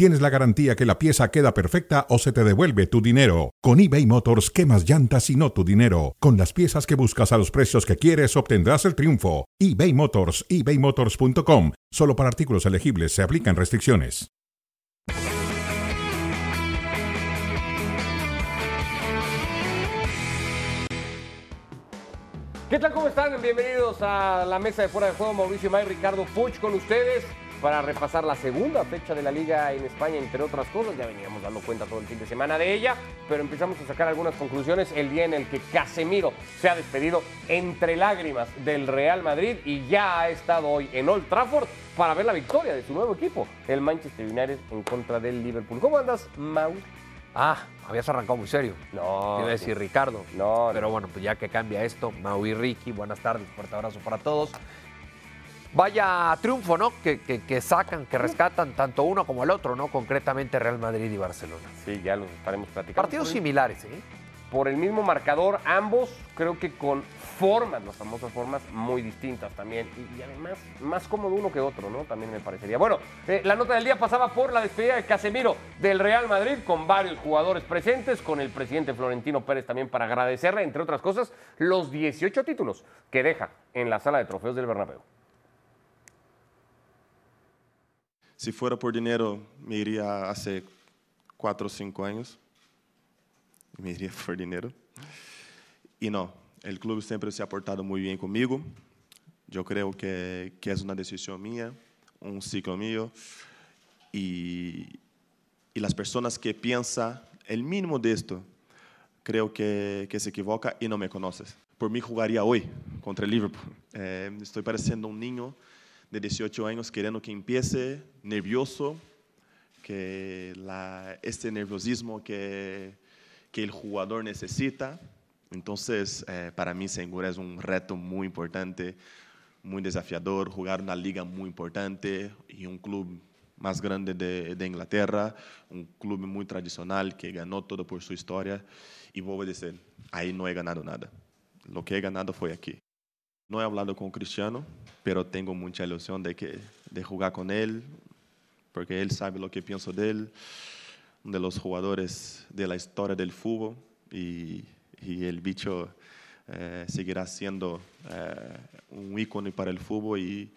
tienes la garantía que la pieza queda perfecta o se te devuelve tu dinero. Con eBay Motors, quemas llantas y no tu dinero? Con las piezas que buscas a los precios que quieres, obtendrás el triunfo. eBay Motors, ebaymotors.com. Solo para artículos elegibles se aplican restricciones. ¿Qué tal? ¿Cómo están? Bienvenidos a la mesa de fuera de juego. Mauricio May, Ricardo Puch con ustedes para repasar la segunda fecha de la liga en España, entre otras cosas. Ya veníamos dando cuenta todo el fin de semana de ella, pero empezamos a sacar algunas conclusiones el día en el que Casemiro se ha despedido entre lágrimas del Real Madrid y ya ha estado hoy en Old Trafford para ver la victoria de su nuevo equipo, el Manchester United en contra del Liverpool. ¿Cómo andas, Mau? Ah, habías arrancado muy serio. No. Te iba a decir Ricardo. No, Pero bueno, pues ya que cambia esto, Mau y Ricky, buenas tardes, fuerte abrazo para todos. Vaya triunfo, ¿no? Que, que- que sacan, que rescatan tanto uno como el otro, ¿no? Concretamente Real Madrid y Barcelona. Sí, ya los estaremos platicando. Partidos Por el- similares, ¿eh? por el mismo marcador, ambos creo que con formas, las famosas formas muy distintas también. Y, y además, más cómodo uno que otro, ¿no? También me parecería. Bueno, eh, la nota del día pasaba por la despedida de Casemiro del Real Madrid, con varios jugadores presentes, con el presidente Florentino Pérez también para agradecerle, entre otras cosas, los 18 títulos que deja en la sala de trofeos del Bernabéu. Si fuera por dinero, me iría hace cuatro o cinco años. Me iría por dinero. Y no, el club siempre se ha portado muy bien conmigo. Yo creo que, que es una decisión mía, un ciclo mío. Y, y las personas que piensan el mínimo de creo que, que se equivoca y no me conoces. Por mí jugaría hoy contra el Liverpool. Eh, estoy pareciendo un niño de 18 años queriendo que empiece, nervioso, que este nerviosismo que, que el jugador necesita. Entonces, eh, para mí, seguro es un reto muy importante, muy desafiador, jugar una liga muy importante y un club más grande de, de Inglaterra, un club muy tradicional que ganó todo por su historia. Y voy a decir, ahí no he ganado nada. Lo que he ganado fue aquí. No he hablado con Cristiano, pero tengo mucha ilusión de, que, de jugar con él, porque él sabe lo que pienso de él, de los jugadores de la historia del fútbol, y, y el bicho eh, seguirá siendo eh, un ícono para el fútbol. Y,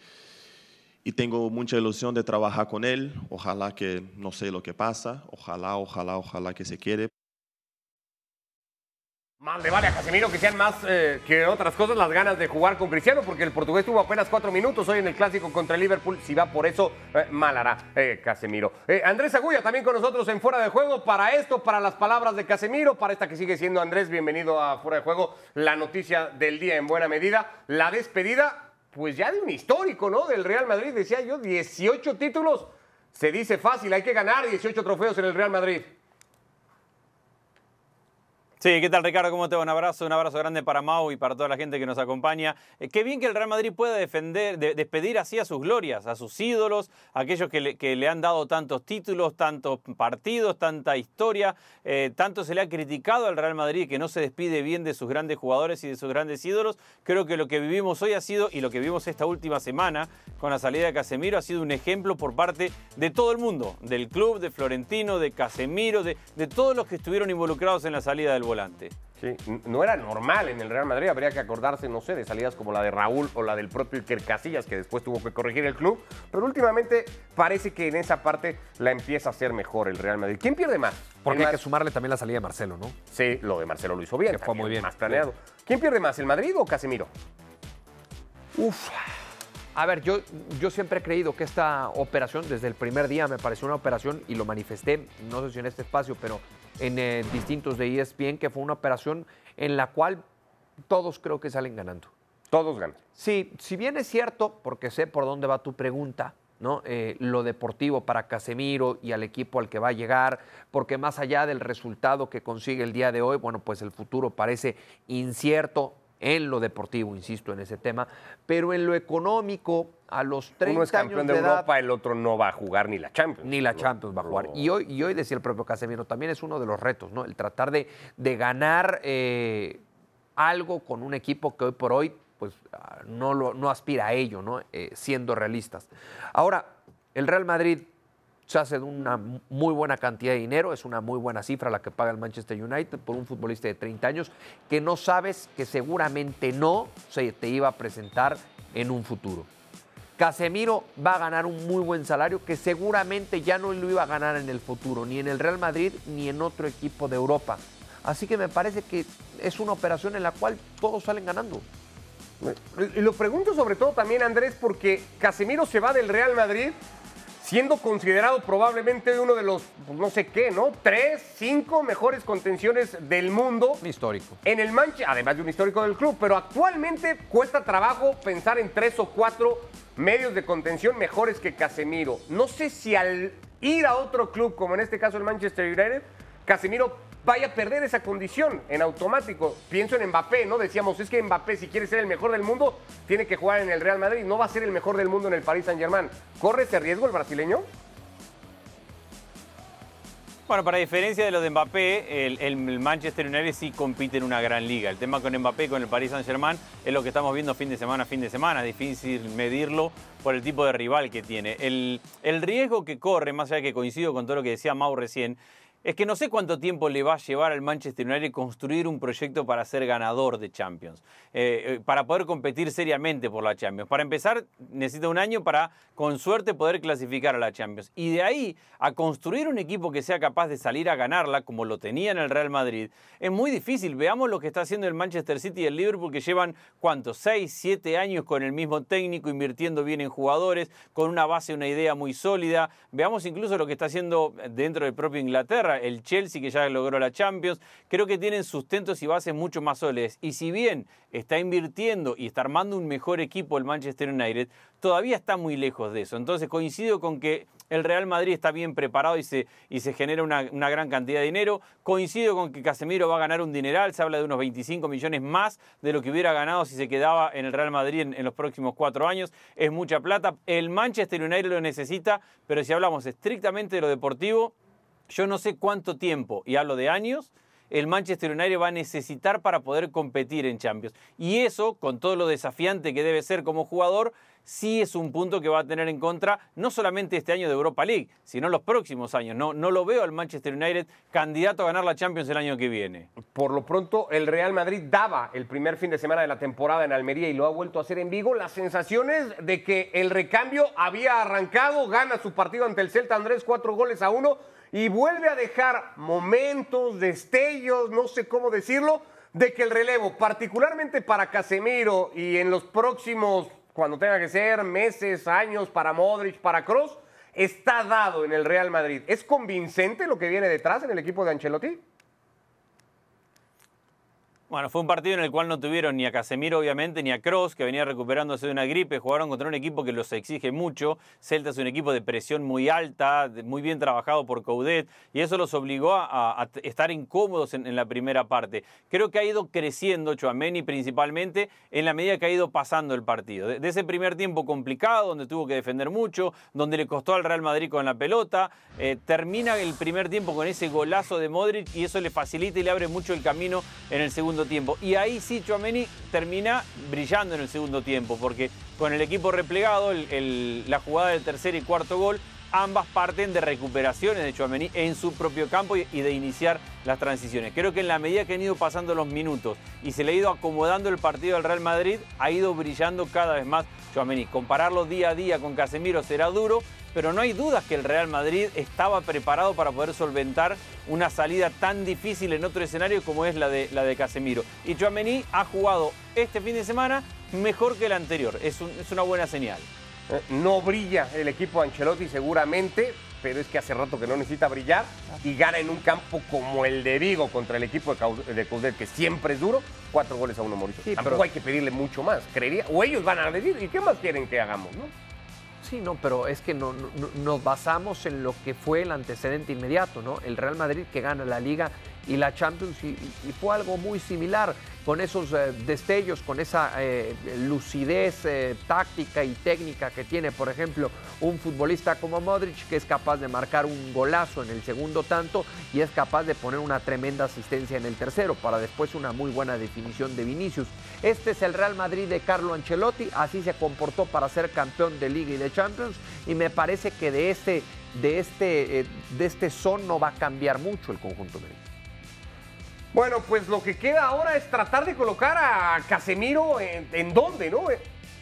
y tengo mucha ilusión de trabajar con él. Ojalá que no sé lo que pasa, ojalá, ojalá, ojalá que se quede. Más le vale Casemiro que sean más eh, que otras cosas las ganas de jugar con Cristiano, porque el portugués tuvo apenas cuatro minutos hoy en el clásico contra el Liverpool. Si va por eso, eh, mal hará eh, Casemiro. Eh, Andrés Agulla también con nosotros en Fuera de Juego. Para esto, para las palabras de Casemiro, para esta que sigue siendo Andrés, bienvenido a Fuera de Juego. La noticia del día en buena medida, la despedida, pues ya de un histórico, ¿no? Del Real Madrid, decía yo, 18 títulos. Se dice fácil, hay que ganar 18 trofeos en el Real Madrid. Sí, ¿qué tal Ricardo? ¿Cómo te va? Un abrazo, un abrazo grande para Mau y para toda la gente que nos acompaña. Eh, qué bien que el Real Madrid pueda defender, de- despedir así a sus glorias, a sus ídolos, a aquellos que le, han dado tantos títulos, tantos partidos, tanta historia. Eh, tanto se le ha criticado al Real Madrid que no se despide bien de sus grandes jugadores y de sus grandes ídolos. Creo que lo que vivimos hoy ha sido, y lo que vimos esta última semana con la salida de Casemiro, ha sido un ejemplo por parte de todo el mundo, del club, de Florentino, de Casemiro, de, todos los que estuvieron involucrados en la salida del volante. Sí, no era normal en el Real Madrid, habría que acordarse, no sé, de salidas como la de Raúl o la del propio Iker Casillas, que después tuvo que corregir el club, pero últimamente parece que en esa parte la empieza a hacer mejor el Real Madrid. ¿Quién pierde más? Porque El hay que Ma- sumarle también la salida de Marcelo, ¿no? Sí, lo de Marcelo lo hizo bien, Que fue muy bien. más planeado. ¿Quién pierde más, el Madrid o Casemiro? Uf. A ver, yo, yo siempre he creído que esta operación, desde el primer día, me pareció una operación, y lo manifesté, no sé si en este espacio, pero en eh, distintos de ESPN, que fue una operación en la cual todos creo que salen ganando. Todos ganan. Sí, si bien es cierto, porque sé por dónde va tu pregunta, ¿no? Eh, lo deportivo para Casemiro y al equipo al que va a llegar, porque más allá del resultado que consigue el día de hoy, bueno, pues el futuro parece incierto en lo deportivo, insisto en ese tema, pero en lo económico, a los 30 Uno es campeón años de de edad, Europa, el otro no va a jugar ni la Champions. ni la No, Champions va a jugar. no. Y hoy, y hoy decía el propio Casemiro, también es uno de los retos, ¿no? El tratar de, de ganar eh, algo con un equipo que hoy por hoy pues, ah, no, lo, no aspira a ello, ¿no? Eh, siendo realistas. Ahora, el Real Madrid se hace una muy buena cantidad de dinero, es una muy buena cifra la que paga el Manchester United por un futbolista de 30 años que no sabes que seguramente no se te iba a presentar en un futuro. Casemiro va a ganar un muy buen salario que seguramente ya no lo iba a ganar en el futuro, ni en el Real Madrid ni en otro equipo de Europa. Así que me parece que es una operación en la cual todos salen ganando. Lo pregunto sobre todo también, Andrés, porque Casemiro se va del Real Madrid siendo considerado probablemente uno de los, pues, no sé qué, ¿no? Tres, cinco mejores contenciones del mundo. Un histórico. En el Manchester, además de un histórico del club, pero actualmente cuesta trabajo pensar en tres o cuatro medios de contención mejores que Casemiro. No sé si al ir a otro club, como en este caso el Manchester United, Casemiro vaya a perder esa condición en automático. Pienso en Mbappé, ¿no? Decíamos, es que Mbappé, si quiere ser el mejor del mundo, tiene que jugar en el Real Madrid. No va a ser el mejor del mundo en el Paris Saint-Germain. ¿Corre ese riesgo el brasileño? Bueno, para diferencia de lo de Mbappé, el, Manchester United sí compite en una gran liga. El tema con Mbappé, con el Paris Saint-Germain, es lo que estamos viendo fin de semana a fin de semana. Es difícil medirlo por el tipo de rival que tiene. El, el riesgo que corre, más allá de que coincido con todo lo que decía Mau recién, es que no sé cuánto tiempo le va a llevar al Manchester United construir un proyecto para ser ganador de Champions, eh, eh, para poder competir seriamente por la Champions. Para empezar, necesita un año para, con suerte, poder clasificar a la Champions. Y de ahí a construir un equipo que sea capaz de salir a ganarla, como lo tenía en el Real Madrid, es muy difícil. Veamos lo que está haciendo el Manchester City y el Liverpool, que llevan, ¿cuántos? Seis, siete años con el mismo técnico, invirtiendo bien en jugadores, con una base, una idea muy sólida. Veamos incluso lo que está haciendo dentro del propio Inglaterra el Chelsea que ya logró la Champions, creo que tienen sustentos y bases mucho más sólidas. Y si bien está invirtiendo y está armando un mejor equipo el Manchester United, todavía está muy lejos de eso. Entonces coincido con que el Real Madrid está bien preparado y se, y se genera una, gran cantidad de dinero. Coincido con que Casemiro va a ganar un dineral, se habla de unos 25 millones más de lo que hubiera ganado si se quedaba en el Real Madrid en, en los próximos cuatro años. Es mucha plata. El Manchester United lo necesita, pero si hablamos estrictamente de lo deportivo, yo no sé cuánto tiempo, y hablo de años, el Manchester United va a necesitar para poder competir en Champions. Y eso, con todo lo desafiante que debe ser como jugador, sí es un punto que va a tener en contra no solamente este año de Europa League, sino los próximos años. No, no lo veo al Manchester United candidato a ganar la Champions el año que viene. Por lo pronto, el Real Madrid daba el primer fin de semana de la temporada en Almería y lo ha vuelto a hacer en Vigo. Las sensaciones de que el recambio había arrancado, gana su partido ante el Celta Andrés, cuatro goles a uno y vuelve a dejar momentos, destellos, no sé cómo decirlo, de que el relevo, particularmente para Casemiro y en los próximos, cuando tenga que ser, meses, años, para Modric, para Kroos, está dado en el Real Madrid. ¿Es convincente lo que viene detrás en el equipo de Ancelotti? Bueno, fue un partido en el cual no tuvieron ni a Casemiro, obviamente, ni a Cross, que venía recuperándose de una gripe. Jugaron contra un equipo que los exige mucho. Celta es un equipo de presión muy alta, muy bien trabajado por Coudet, y eso los obligó a, estar incómodos en, la primera parte. Creo que ha ido creciendo Chuameni principalmente en la medida que ha ido pasando el partido. De, de, ese primer tiempo complicado, donde tuvo que defender mucho, donde le costó al Real Madrid con la pelota, eh, termina el primer tiempo con ese golazo de Modric y eso le facilita y le abre mucho el camino en el segundo tiempo. Y ahí sí, Chouameni termina brillando en el segundo tiempo, porque con el equipo replegado, la jugada del tercer y cuarto gol, ambas parten de recuperaciones de Chouameni en su propio campo y, de iniciar las transiciones. Creo que en la medida que han ido pasando los minutos y se le ha ido acomodando el partido al Real Madrid, ha ido brillando cada vez más Chouameni. Compararlo día a día con Casemiro será duro, pero no hay dudas que el Real Madrid estaba preparado para poder solventar una salida tan difícil en otro escenario como es la de, la de Casemiro. Y Chouameni ha jugado este fin de semana mejor que el anterior. Es una buena señal. Eh, no brilla el equipo de Ancelotti seguramente, pero es que hace rato que no necesita brillar y gana en un campo como el de Vigo contra el equipo de Coudet, que siempre es duro, cuatro goles a uno, Mauricio. Sí, Tampoco pero... hay que pedirle mucho más, creería. O ellos van a decir, ¿y qué más quieren que hagamos, no? Sí, no, pero es que no, no, nos basamos en lo que fue el antecedente inmediato, ¿no? El Real Madrid que gana la Liga y la Champions y, y fue algo muy similar. Con esos eh, destellos, con esa eh, lucidez eh, táctica y técnica que tiene, por ejemplo, un futbolista como Modric, que es capaz de marcar un golazo en el segundo tanto y es capaz de poner una tremenda asistencia en el tercero, para después una muy buena definición de Vinicius. Este es el Real Madrid de Carlo Ancelotti, así se comportó para ser campeón de Liga y de Champions, y me parece que de este, de este, de este son no va a cambiar mucho el conjunto de Bueno, pues lo que queda ahora es tratar de colocar a Casemiro en, dónde, ¿no?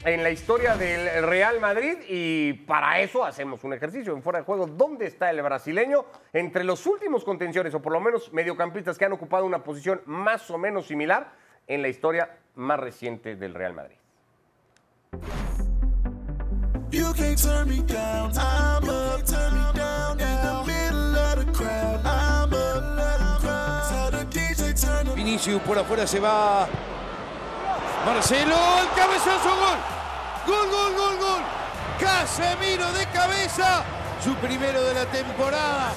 En la historia del Real Madrid y para eso hacemos un ejercicio en fuera de juego. ¿Dónde está el brasileño? Entre los últimos contenciones, o por lo menos mediocampistas que han ocupado una posición más o menos similar en la historia más reciente del Real Madrid. Por afuera se va. Marcelo, el cabezazo, gol. Gol, gol, gol, gol. Casemiro de cabeza, su primero de la temporada.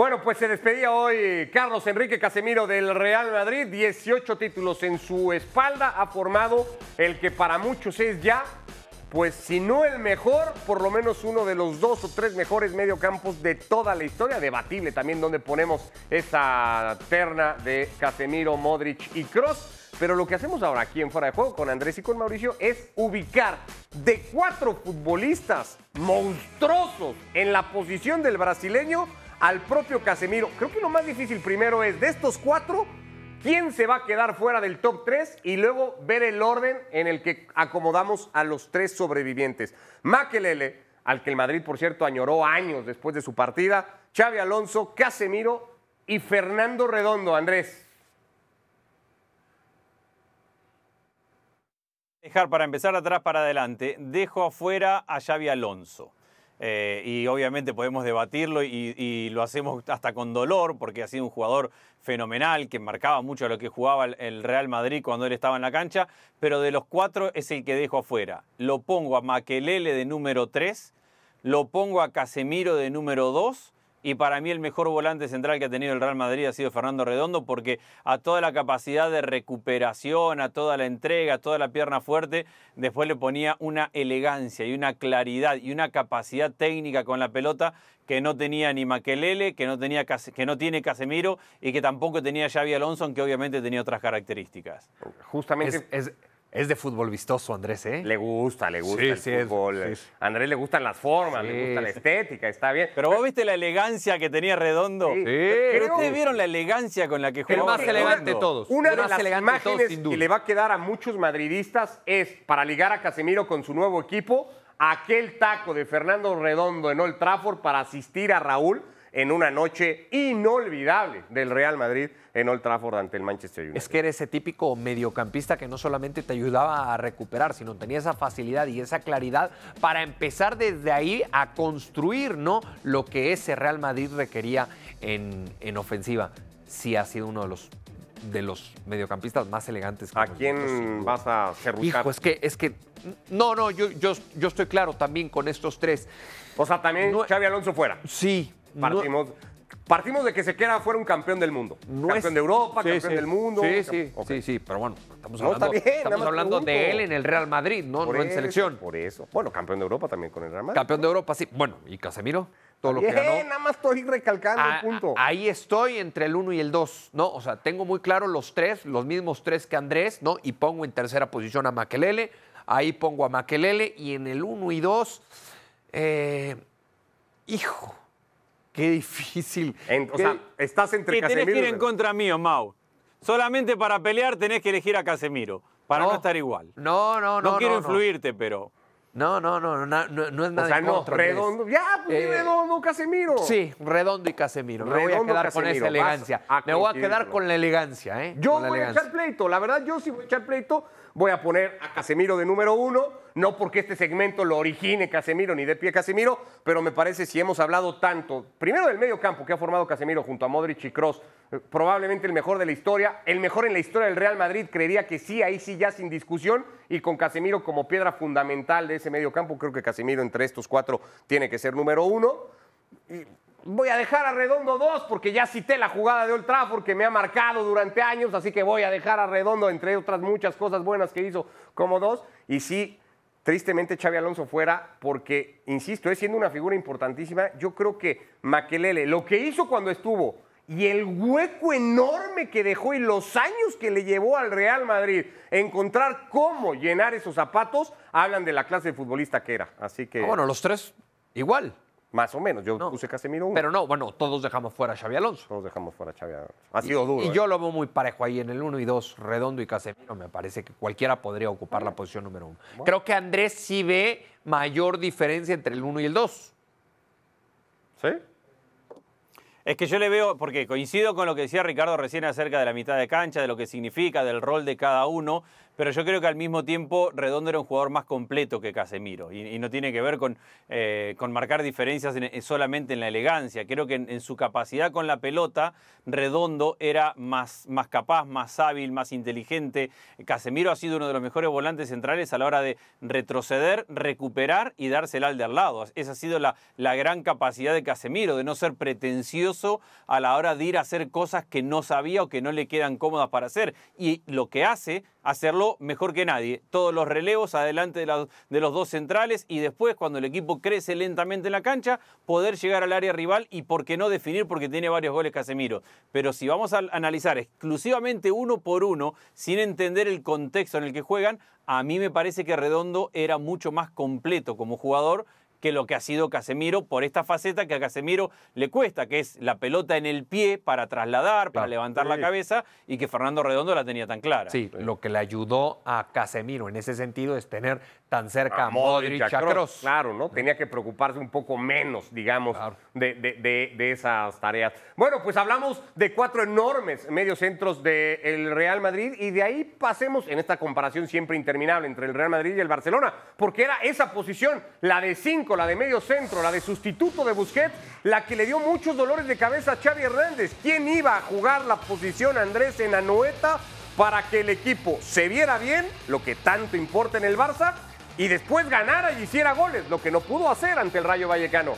Bueno, pues se despedía hoy Carlos Enrique Casemiro del Real Madrid, 18 títulos en su espalda, ha formado el que para muchos es ya, pues si no el mejor, por lo menos uno de los dos o tres mejores mediocampos de toda la historia, debatible también donde ponemos esa terna de Casemiro, Modric y Cross. Pero lo que hacemos ahora aquí en Fuera de Juego con Andrés y con Mauricio es ubicar de cuatro futbolistas monstruosos en la posición del brasileño al propio Casemiro. Creo que lo más difícil primero es de estos cuatro, quién se va a quedar fuera del top 3 y luego ver el orden en el que acomodamos a los tres sobrevivientes. Makelele, al que el Madrid, por cierto, añoró años después de su partida, Xavi Alonso, Casemiro y Fernando Redondo. Andrés. Dejar para empezar atrás para adelante, dejo afuera a Xavi Alonso. Eh, y obviamente podemos debatirlo y, y, lo hacemos hasta con dolor porque ha sido un jugador fenomenal que marcaba mucho a lo que jugaba el Real Madrid cuando él estaba en la cancha, pero de los cuatro es el que dejo afuera. Lo pongo a Maquelele de número 3, lo pongo a Casemiro de número 2 y para mí el mejor volante central que ha tenido el Real Madrid ha sido Fernando Redondo porque a toda la capacidad de recuperación, a toda la entrega, a toda la pierna fuerte, después le ponía una elegancia y una claridad y una capacidad técnica con la pelota que no tenía ni Maquelele, que no, tenía, que no tiene Casemiro y que tampoco tenía Xavi Alonso, aunque obviamente tenía otras características. Justamente... Es, es, es de fútbol vistoso, Andrés, ¿eh? Le gusta, le gusta Sí, el sí, es- fútbol. sí. A Andrés le gustan las formas, le Sí, gusta la estética, está bien. Pero vos viste la elegancia que tenía Redondo. Sí. Pero ustedes vieron la elegancia con la que El jugaba más elegante de todos. Una El de más las imágenes todos, sin duda. que le va a quedar a muchos madridistas es para ligar a Casemiro con su nuevo equipo, aquel taco de Fernando Redondo en Old Trafford para asistir a Raúl en una noche inolvidable del Real Madrid en Old Trafford ante el Manchester United. Es que era ese típico mediocampista que no solamente te ayudaba a recuperar, sino tenía esa facilidad y esa claridad para empezar desde ahí a construir ¿no? lo que ese Real Madrid requería en, en ofensiva. Sí ha sido uno de los, de los mediocampistas más elegantes. ¿A quién vas a cerruchar? Hijo, es que, es que, no, no, yo, yo, yo estoy claro también con estos tres. O sea, también No- Xavi Alonso fuera. Sí. No- Partimos, partimos de que se queda fuera un campeón del mundo. no campeón es- de Europa, Sí, campeón sí. del mundo. Sí, sí, sí, sí, pero bueno, estamos hablando, bien, estamos hablando de él en el Real Madrid, no, Por no en selección. Por eso. Bueno, campeón de Europa también con el Real Madrid. Campeón de Europa, sí. Bueno, y Casemiro, todo lo que ganó. nada más estoy recalcando Ah, el punto. ah, Ahí estoy entre el 1 y el 2, ¿no? O sea, tengo muy claro los tres, los mismos tres que Andrés, ¿no? Y pongo en tercera posición a Maquelele, ahí pongo a Maquelele y en el 1 y 2, eh, hijo, qué difícil. En- o qué- sea, estás entre Y tenés Casemiro que ir en contra mío, Mau. Solamente para pelear tenés que elegir a Casemiro, para no, No. estar igual. no, no, No, no. quiero no, influirte, pero No, no, no, no, no, no es O nada sea, en no, contra, redondo. Ya, pues Eh, redondo, Casemiro. Sí, Redondo y Casemiro. Me voy a quedar con esa elegancia. Me voy a quedar con la elegancia, ¿eh? Yo voy a echar pleito, la verdad, yo sí voy a echar pleito. Voy a poner a Casemiro de número uno, no porque este segmento lo origine Casemiro ni de pie Casemiro, pero me parece si hemos hablado tanto, primero del medio campo que ha formado Casemiro junto a Modric y Cross, probablemente el mejor de la historia, el mejor en la historia del Real Madrid, creería que sí, ahí sí ya sin discusión, y con Casemiro como piedra fundamental de ese medio campo, creo que Casemiro entre estos cuatro tiene que ser número uno. Voy a dejar a Redondo dos porque ya cité la jugada de Old Trafford que me ha marcado durante años, así que voy a dejar a Redondo, entre otras muchas cosas buenas que hizo, como dos. Y sí, tristemente Xavi Alonso fuera porque, insisto, es siendo una figura importantísima. Yo creo que Maquelele, lo que hizo cuando estuvo y el hueco enorme que dejó y los años que le llevó al Real Madrid encontrar cómo llenar esos zapatos, hablan de la clase de futbolista que era. Así que, Ah, bueno, los tres igual. Más o menos, yo No. puse Casemiro uno. Pero no, bueno, todos dejamos fuera a Xavi Alonso. Todos dejamos fuera a Xavi Alonso. Ha sido duro. Y ¿eh? yo lo veo muy parejo ahí en el 1 y 2, Redondo y Casemiro. Me parece que cualquiera podría ocupar la posición número uno. Creo que Andrés sí ve mayor diferencia entre el 1 y el 2. ¿Sí? Es que yo le veo, porque coincido con lo que decía Ricardo recién acerca de la mitad de cancha, de lo que significa, del rol de cada uno, pero yo creo que al mismo tiempo Redondo era un jugador más completo que Casemiro y, no tiene que ver con, eh, con marcar diferencias en- en- solamente en la elegancia. Creo que en, en su capacidad con la pelota, Redondo era más, más capaz, más hábil, más inteligente. Casemiro ha sido uno de los mejores volantes centrales a la hora de retroceder, recuperar y dársela al de al lado. Esa ha sido la, la gran capacidad de Casemiro, de no ser pretencioso a la hora de ir a hacer cosas que no sabía o que no le quedan cómodas para hacer. Y lo que hace, hacerlo mejor que nadie. Todos los relevos adelante de, de los dos centrales y después, cuando el equipo crece lentamente en la cancha, poder llegar al área rival y por qué no definir porque tiene varios goles Casemiro. Pero si vamos a analizar exclusivamente uno por uno, sin entender el contexto en el que juegan, a mí me parece que Redondo era mucho más completo como jugador que lo que ha sido Casemiro por esta faceta que a Casemiro le cuesta, que es la pelota en el pie para trasladar, para Claro. levantar la cabeza y que Fernando Redondo la tenía tan clara. Sí, lo que le ayudó a Casemiro en ese sentido es tener tan cerca a, a Modric, Modric, a Kroos, Kroos. Claro, ¿no? Tenía que preocuparse un poco menos, digamos, Claro. de, de- de- de esas tareas. Bueno, pues hablamos de cuatro enormes mediocentros del Real Madrid y de ahí pasemos en esta comparación siempre interminable entre el Real Madrid y el Barcelona, porque era esa posición, la de cinco, la de medio centro, la de sustituto de Busquets, la que le dio muchos dolores de cabeza a Xavi Hernández. ¿Quién iba a jugar la posición Andrés en Anoeta para que el equipo se viera bien, lo que tanto importa en el Barça, y después ganara y hiciera goles, lo que no pudo hacer ante el Rayo Vallecano.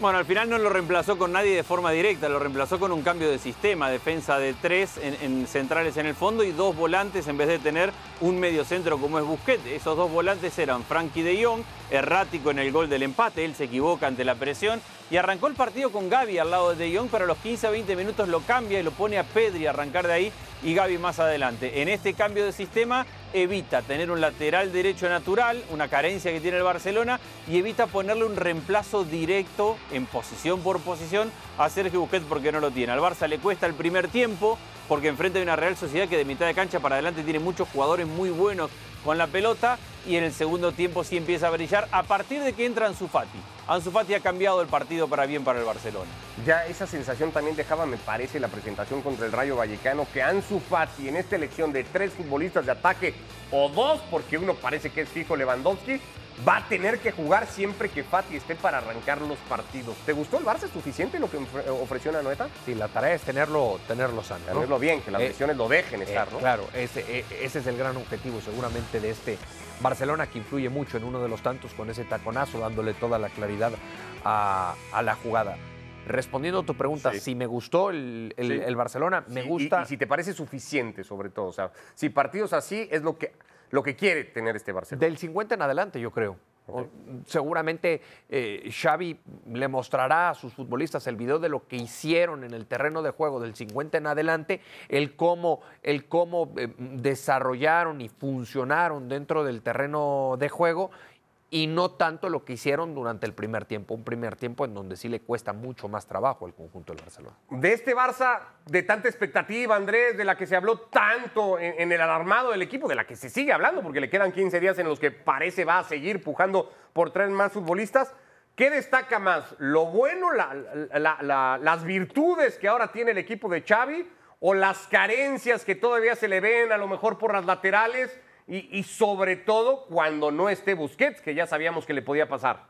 Bueno, al final no lo reemplazó con nadie de forma directa, lo reemplazó con un cambio de sistema, defensa de tres en, en centrales en el fondo y dos volantes en vez de tener un mediocentro como es Busquets. Esos dos volantes eran Frankie de Jong, errático en el gol del empate, él se equivoca ante la presión y arrancó el partido con Gaby al lado de De Jong, pero a los 15 a 20 minutos lo cambia y lo pone a Pedri a arrancar de ahí y Gaby más adelante. En este cambio de sistema evita tener un lateral derecho natural, una carencia que tiene el Barcelona, y evita ponerle un reemplazo directo en posición por posición a Sergio Busquets porque no lo tiene. Al Barça le cuesta el primer tiempo porque enfrente hay una Real Sociedad que de mitad de cancha para adelante tiene muchos jugadores muy buenos con la pelota y en el segundo tiempo sí empieza a brillar a partir de que entra Ansu Fati. Ansu Fati ha cambiado el partido para bien para el Barcelona. Ya esa sensación también dejaba, me parece, la presentación contra el Rayo Vallecano, que Ansu Fati en esta elección de tres futbolistas de ataque, o dos, porque uno parece que es fijo Lewandowski, va a tener que jugar siempre que Fati esté para arrancar los partidos. ¿Te gustó el Barça? ¿Suficiente lo que ofre- ofreció Anoeta? Sí, la tarea es tenerlo, tenerlo sano. ¿no? Tenerlo bien, que las Eh, lesiones lo dejen Eh, estar, ¿no? Claro, ese, eh, ese es el gran objetivo seguramente de este Barcelona que influye mucho en uno de los tantos con ese taconazo, dándole toda la claridad a, a la jugada. Respondiendo a tu pregunta, Sí. si me gustó el, el- Sí. el Barcelona, me Sí, y- gusta. Y, si te parece suficiente, sobre todo. O sea, si partidos así es lo que, lo que quiere tener este Barcelona. Del 50 en adelante, yo creo. Seguramente eh, Xavi le mostrará a sus futbolistas el video de lo que hicieron en el terreno de juego del 50 en adelante, el cómo, el cómo eh, desarrollaron y funcionaron dentro del terreno de juego y no tanto lo que hicieron durante el primer tiempo, un primer tiempo en donde sí le cuesta mucho más trabajo al conjunto del Barcelona. De este Barça, de tanta expectativa, Andrés, de la que se habló tanto en, el alarmado del equipo, de la que se sigue hablando, porque le quedan 15 días en los que parece va a seguir pujando por traer más futbolistas. ¿Qué destaca más? ¿Lo bueno, la- la- la- las virtudes que ahora tiene el equipo de Xavi o las carencias que todavía se le ven a lo mejor por las laterales y, y sobre todo cuando no esté Busquets, que ya sabíamos que le podía pasar?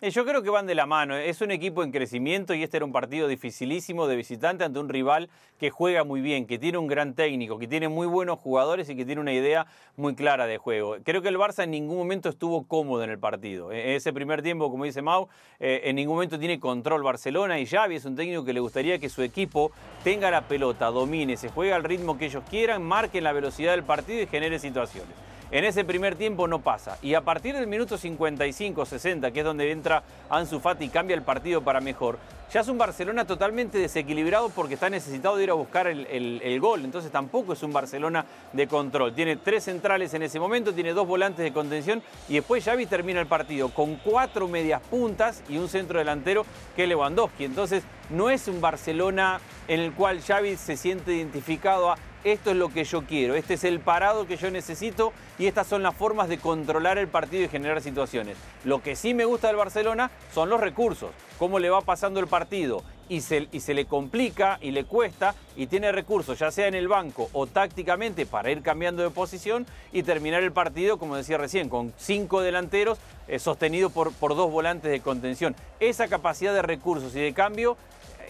Eh, Yo creo que van de la mano. Es un equipo en crecimiento y este era un partido dificilísimo de visitante ante un rival que juega muy bien, que tiene un gran técnico, que tiene muy buenos jugadores y que tiene una idea muy clara de juego. Creo que el Barça en ningún momento estuvo cómodo en el partido. Eh, Ese primer tiempo, como dice Mau, eh, en ningún momento tiene control Barcelona y Xavi es un técnico que le gustaría que su equipo tenga la pelota, domine, se juegue al ritmo que ellos quieran, marquen la velocidad del partido y genere situaciones. En ese primer tiempo no pasa. Y a partir del minuto 55-60, que es donde entra Ansu Fati y cambia el partido para mejor, ya es un Barcelona totalmente desequilibrado porque está necesitado de ir a buscar el, gol. Entonces tampoco es un Barcelona de control. Tiene tres centrales en ese momento, tiene dos volantes de contención y después Xavi termina el partido con cuatro medias puntas y un centro delantero que es Lewandowski. Entonces no es un Barcelona en el cual Xavi se siente identificado a esto es lo que yo quiero, este es el parado que yo necesito y estas son las formas de controlar el partido y generar situaciones. Lo que sí me gusta del Barcelona son los recursos, cómo le va pasando el partido y se, y se le complica y le cuesta y tiene recursos, ya sea en el banco o tácticamente para ir cambiando de posición y terminar el partido, como decía recién, con cinco delanteros eh, sostenidos por, por dos volantes de contención. Esa capacidad de recursos y de cambio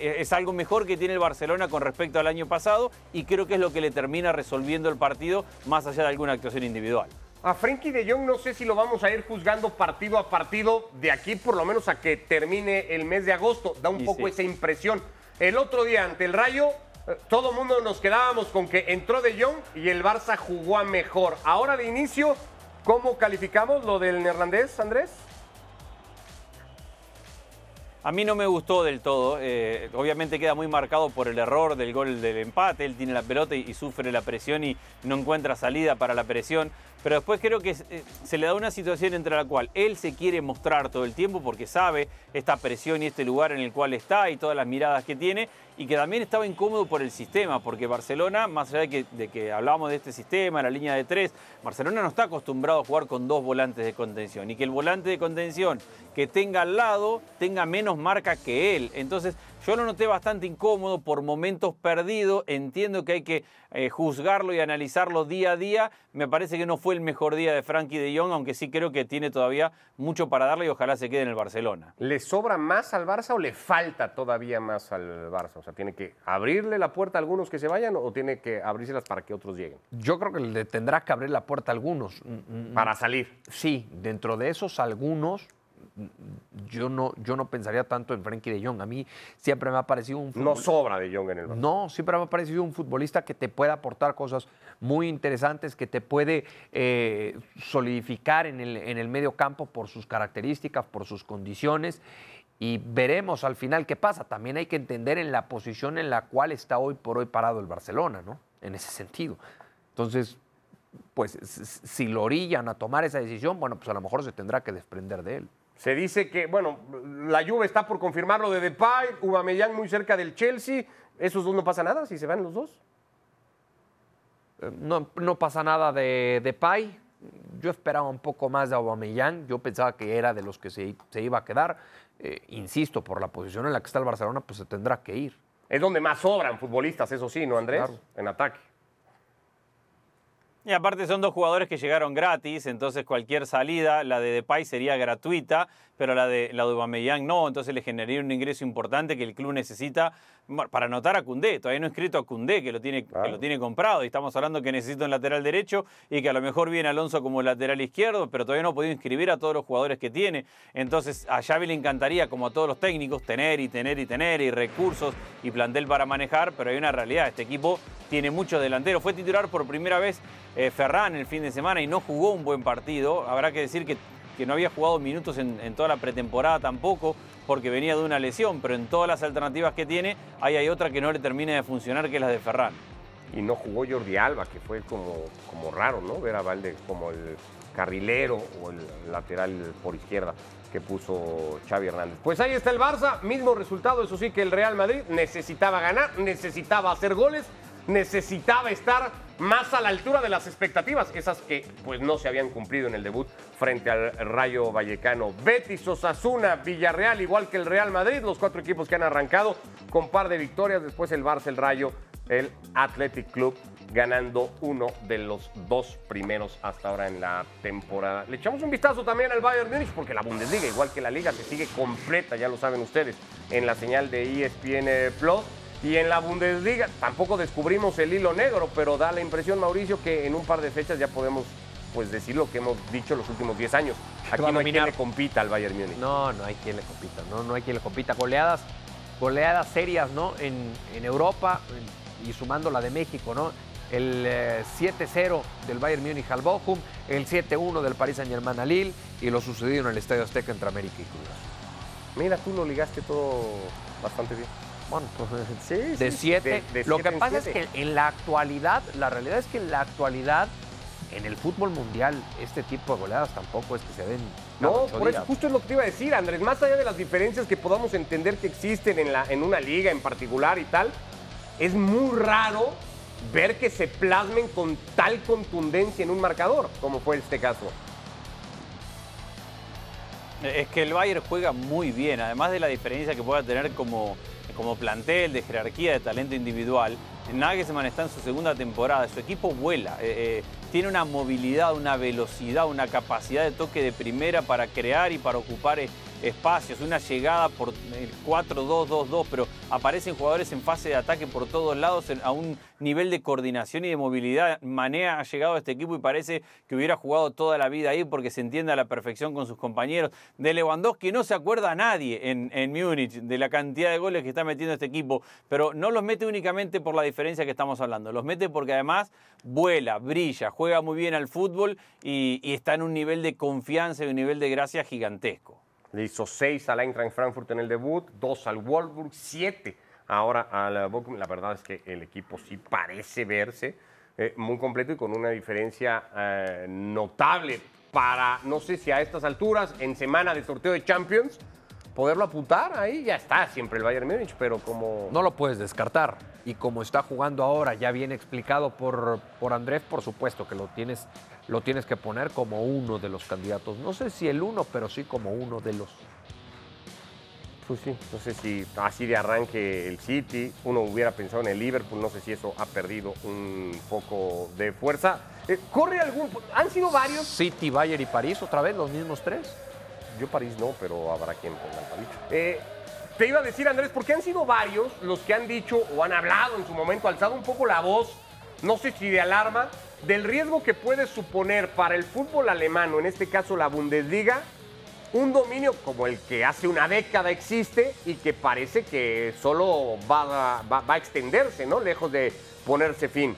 es algo mejor que tiene el Barcelona con respecto al año pasado y creo que es lo que le termina resolviendo el partido más allá de alguna actuación individual. A Frenkie de Jong no sé si lo vamos a ir juzgando partido a partido de aquí por lo menos a que termine el mes de agosto. Da un Y poco sí. esa impresión. El otro día ante el Rayo, eh, todo el mundo nos quedábamos con que entró de Jong y el Barça jugó a mejor. Ahora de inicio, ¿cómo calificamos lo del neerlandés, Andrés? A mí no me gustó del todo. eh, obviamente queda muy marcado por el error del gol del empate. Él tiene la pelota y, sufre la presión y no encuentra salida para la presión. Pero después creo que eh, se le da una situación entre la cual él se quiere mostrar todo el tiempo porque sabe esta presión y este lugar en el cual está y todas las miradas que tiene y que también estaba incómodo por el sistema, porque Barcelona, más allá de que, hablábamos de este sistema, la línea de tres, Barcelona no está acostumbrado a jugar con dos volantes de contención y que el volante de contención que tenga al lado tenga menos marca que él. Entonces yo lo noté bastante incómodo, por momentos perdido, entiendo que hay que eh, juzgarlo y analizarlo día a día, me parece que no fue el mejor día de Frankie de Jong, aunque sí creo que tiene todavía mucho para darle y ojalá se quede en el Barcelona. ¿Le sobra más al Barça o le falta todavía más al Barça? O sea, ¿tiene que abrirle la puerta a algunos que se vayan o tiene que abrírselas para que otros lleguen? Yo creo que le tendrá que abrir la puerta a algunos. Para salir. Sí, dentro de esos algunos, yo no, yo no pensaría tanto en Frenkie de Jong. A mí siempre me ha parecido un No futbol- sobra de Jong en el Barça. No, siempre me ha parecido un futbolista que te puede aportar cosas muy interesantes, que te puede eh, solidificar en el, en el medio campo por sus características, por sus condiciones. Y veremos al final qué pasa. También hay que entender en la posición en la cual está hoy por hoy parado el Barcelona, ¿no? En ese sentido. Entonces, pues si lo orillan a tomar esa decisión, bueno, pues a lo mejor se tendrá que desprender de él. Se dice que, bueno, la Juve está por confirmar lo de Depay, Aubameyang muy cerca del Chelsea. ¿Esos dos no pasa nada si se van los dos? Eh, No, no pasa nada de, de Pay. Yo esperaba un poco más de Aubameyang. Yo pensaba que era de los que se, se iba a quedar. Eh, insisto, por la posición en la que está el Barcelona, pues se tendrá que ir. Es donde más sobran futbolistas, eso sí, ¿no, Andrés? Claro. En ataque. Y aparte son dos jugadores que llegaron gratis, entonces cualquier salida, la de Depay sería gratuita, pero la de la de Aubameyang no, entonces le generaría un ingreso importante que el club necesita para anotar a Cundé. Todavía no he escrito a Cundé, que lo, tiene, que lo tiene comprado, y estamos hablando que necesita un lateral derecho y que a lo mejor viene Alonso como lateral izquierdo, pero todavía no ha podido inscribir a todos los jugadores que tiene. Entonces a Xavi le encantaría, como a todos los técnicos, tener y tener y tener y recursos y plantel para manejar, pero hay una realidad, este equipo tiene muchos delanteros. Fue titular por primera vez eh, Ferran el fin de semana y no jugó un buen partido. Habrá que decir que, que no había jugado minutos en, toda la pretemporada tampoco, porque venía de una lesión, pero en todas las alternativas que tiene, ahí hay otra que no le termina de funcionar, que es la de Ferran. y no jugó Jordi Alba, que fue como, como raro, ¿no? Ver a Valde como el carrilero o el lateral por izquierda que puso Xavi Hernández. Pues ahí está el Barça, mismo resultado, eso sí que el Real Madrid necesitaba ganar, necesitaba hacer goles, necesitaba estar más a la altura de las expectativas, esas que pues no se habían cumplido en el debut frente al Rayo Vallecano. Betis, Osasuna, Villarreal, igual que el Real Madrid, los cuatro equipos que han arrancado con par de victorias, después el Barça, el Rayo, el Athletic Club ganando uno de los dos primeros hasta ahora en la temporada. Le echamos un vistazo también al Bayern Múnich porque la Bundesliga, igual que la liga, se sigue completa, ya lo saben ustedes, en la señal de ESPN Plus. Y en la Bundesliga tampoco descubrimos el hilo negro, pero da la impresión, Mauricio, que en un par de fechas ya podemos pues decir lo que hemos dicho los últimos 10 años. Aquí no hay quien le compita al Bayern Múnich. No, no hay quien le compita, no, no hay quien le compita. Goleadas, goleadas serias, ¿no? En, en Europa en- y sumando la de México, ¿no? El eh, 7-0 del Bayern Múnich al Bochum, el 7-1 del Paris Saint-Germain al Lille y lo sucedido en el Estadio Azteca entre América y Cruz. Mira, tú lo ligaste todo bastante bien. Bueno, pues, Sí, de sí, 7. de- de Lo siete que pasa siete. es que en la actualidad, la realidad es que en la actualidad, en el fútbol mundial, este tipo de goleadas tampoco es que se den. No, por eso justo es lo que te iba a decir, Andrés. Más allá de las diferencias que podamos entender que existen en, la, en una liga en particular y tal, es muy raro ver que se plasmen con tal contundencia en un marcador, como fue este caso. Es que el Bayern juega muy bien, además de la diferencia que pueda tener como, como plantel, de jerarquía, de talento individual. Nagelsmann está en su segunda temporada, su equipo vuela, eh, eh, tiene una movilidad, una velocidad, una capacidad de toque de primera para crear y para ocupar eh, espacios, una llegada por el 4-2-2-2, pero aparecen jugadores en fase de ataque por todos lados a un nivel de coordinación y de movilidad. Mané ha llegado a este equipo y parece que hubiera jugado toda la vida ahí porque se entiende a la perfección con sus compañeros. De Lewandowski no se acuerda a nadie en, en Múnich de la cantidad de goles que está metiendo este equipo, pero no los mete únicamente por la diferencia que estamos hablando, los mete porque además vuela, brilla, juega muy bien al fútbol y está en un nivel de confianza y un nivel de gracia gigantesco. Le hizo 6 al Eintracht Frankfurt en el debut, 2 al Wolfsburg, 7 ahora al Bochum. La verdad es que el equipo sí parece verse eh, muy completo y con una diferencia eh, notable para, no sé si a estas alturas, en semana de sorteo de Champions, poderlo apuntar ahí, ya está siempre el Bayern Múnich, pero como... No lo puedes descartar. Y como está jugando ahora, ya bien explicado por, por Andrés, por supuesto que lo tienes, lo tienes que poner como uno de los candidatos. No sé si el uno, pero sí como uno de los. Pues sí, no sé si así de arranque el City, uno hubiera pensado en el Liverpool, no sé si eso ha perdido un poco de fuerza. Eh, ¿Corre algún...? ¿Han sido varios? City, Bayern y París, otra vez los mismos tres. Yo París no, pero habrá quien ponga el París. Eh, te iba a decir, Andrés, porque han sido varios los que han dicho o han hablado en su momento, alzado un poco la voz, no sé si de alarma, del riesgo que puede suponer para el fútbol alemán, en este caso la Bundesliga, un dominio como el que hace una década existe y que parece que solo va- va a extenderse, ¿no? Lejos de ponerse fin.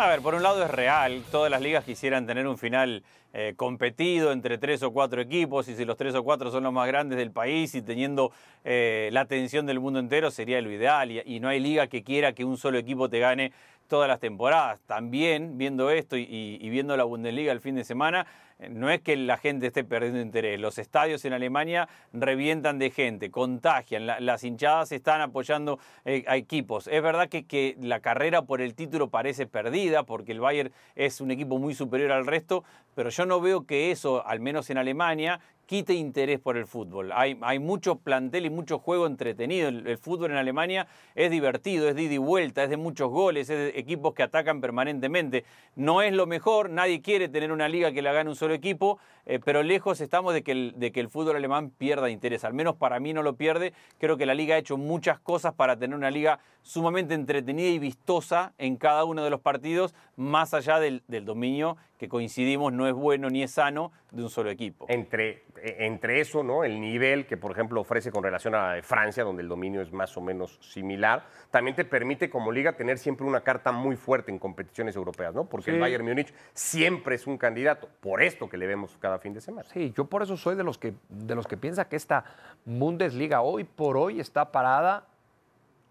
A ver, por un lado es real, todas las ligas quisieran tener un final eh, competido entre tres o cuatro equipos y si los tres o cuatro son los más grandes del país y teniendo eh, la atención del mundo entero sería lo ideal y, y no hay liga que quiera que un solo equipo te gane todas las temporadas. También viendo esto y, viendo la Bundesliga el fin de semana, eh, no es que la gente esté perdiendo interés. Los estadios en Alemania revientan de gente, contagian, la- las hinchadas están apoyando eh, a equipos. Es verdad que, que la carrera por el título parece perdida porque el Bayern es un equipo muy superior al resto, pero yo no veo que eso, al menos en Alemania, quite interés por el fútbol. Hay, hay mucho plantel y mucho juego entretenido. El, fútbol en Alemania es divertido, es de ida y vuelta, es de muchos goles, es de equipos que atacan permanentemente. No es lo mejor, nadie quiere tener una liga que la gane un solo equipo, eh, pero lejos estamos de que el fútbol alemán pierda interés. Al menos para mí no lo pierde. Creo que la liga ha hecho muchas cosas para tener una liga sumamente entretenida y vistosa en cada uno de los partidos, más allá del, del dominio que coincidimos no es bueno ni es sano de un solo equipo. entre, eh, entre eso, ¿no? El nivel que, por ejemplo, ofrece con relación a la de Francia, donde el dominio es más o menos similar, también te permite como liga tener siempre una carta muy fuerte en competiciones europeas, ¿no? Porque el. Bayern Múnich siempre es un candidato, por esto que le vemos cada fin de semana. Sí, yo por eso soy de los que, de los que piensa que esta Bundesliga hoy por hoy está parada.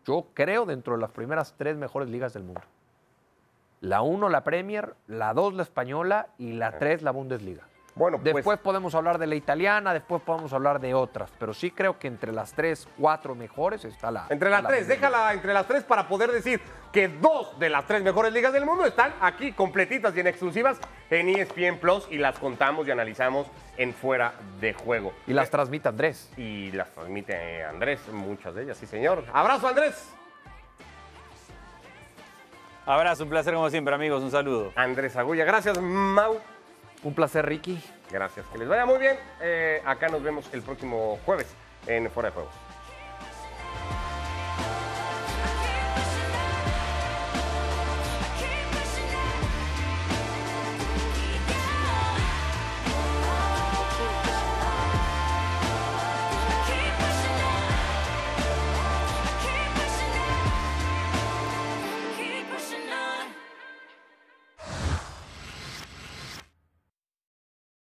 yo creo, dentro de las primeras tres mejores ligas del mundo. La uno, la Premier, la dos, la española y la tres, la Bundesliga. Bueno, pues- después podemos hablar de la italiana, después podemos hablar de otras, pero sí creo que entre las tres, cuatro mejores está la. Entre las la tres, Bundesliga. déjala entre las tres para poder decir que dos de las tres mejores ligas del mundo están aquí completitas y en exclusivas en ESPN Plus y las contamos y analizamos en fuera de juego. Y las transmite Andrés. Y las transmite Andrés, muchas de ellas, sí señor. Abrazo Andrés. Abrazo, un placer como siempre, amigos. Un saludo. Andrés Agulla, gracias Mau. Un placer, Ricky. Gracias, que les vaya muy bien. Eh, acá nos vemos el próximo jueves en Fuera de Juegos.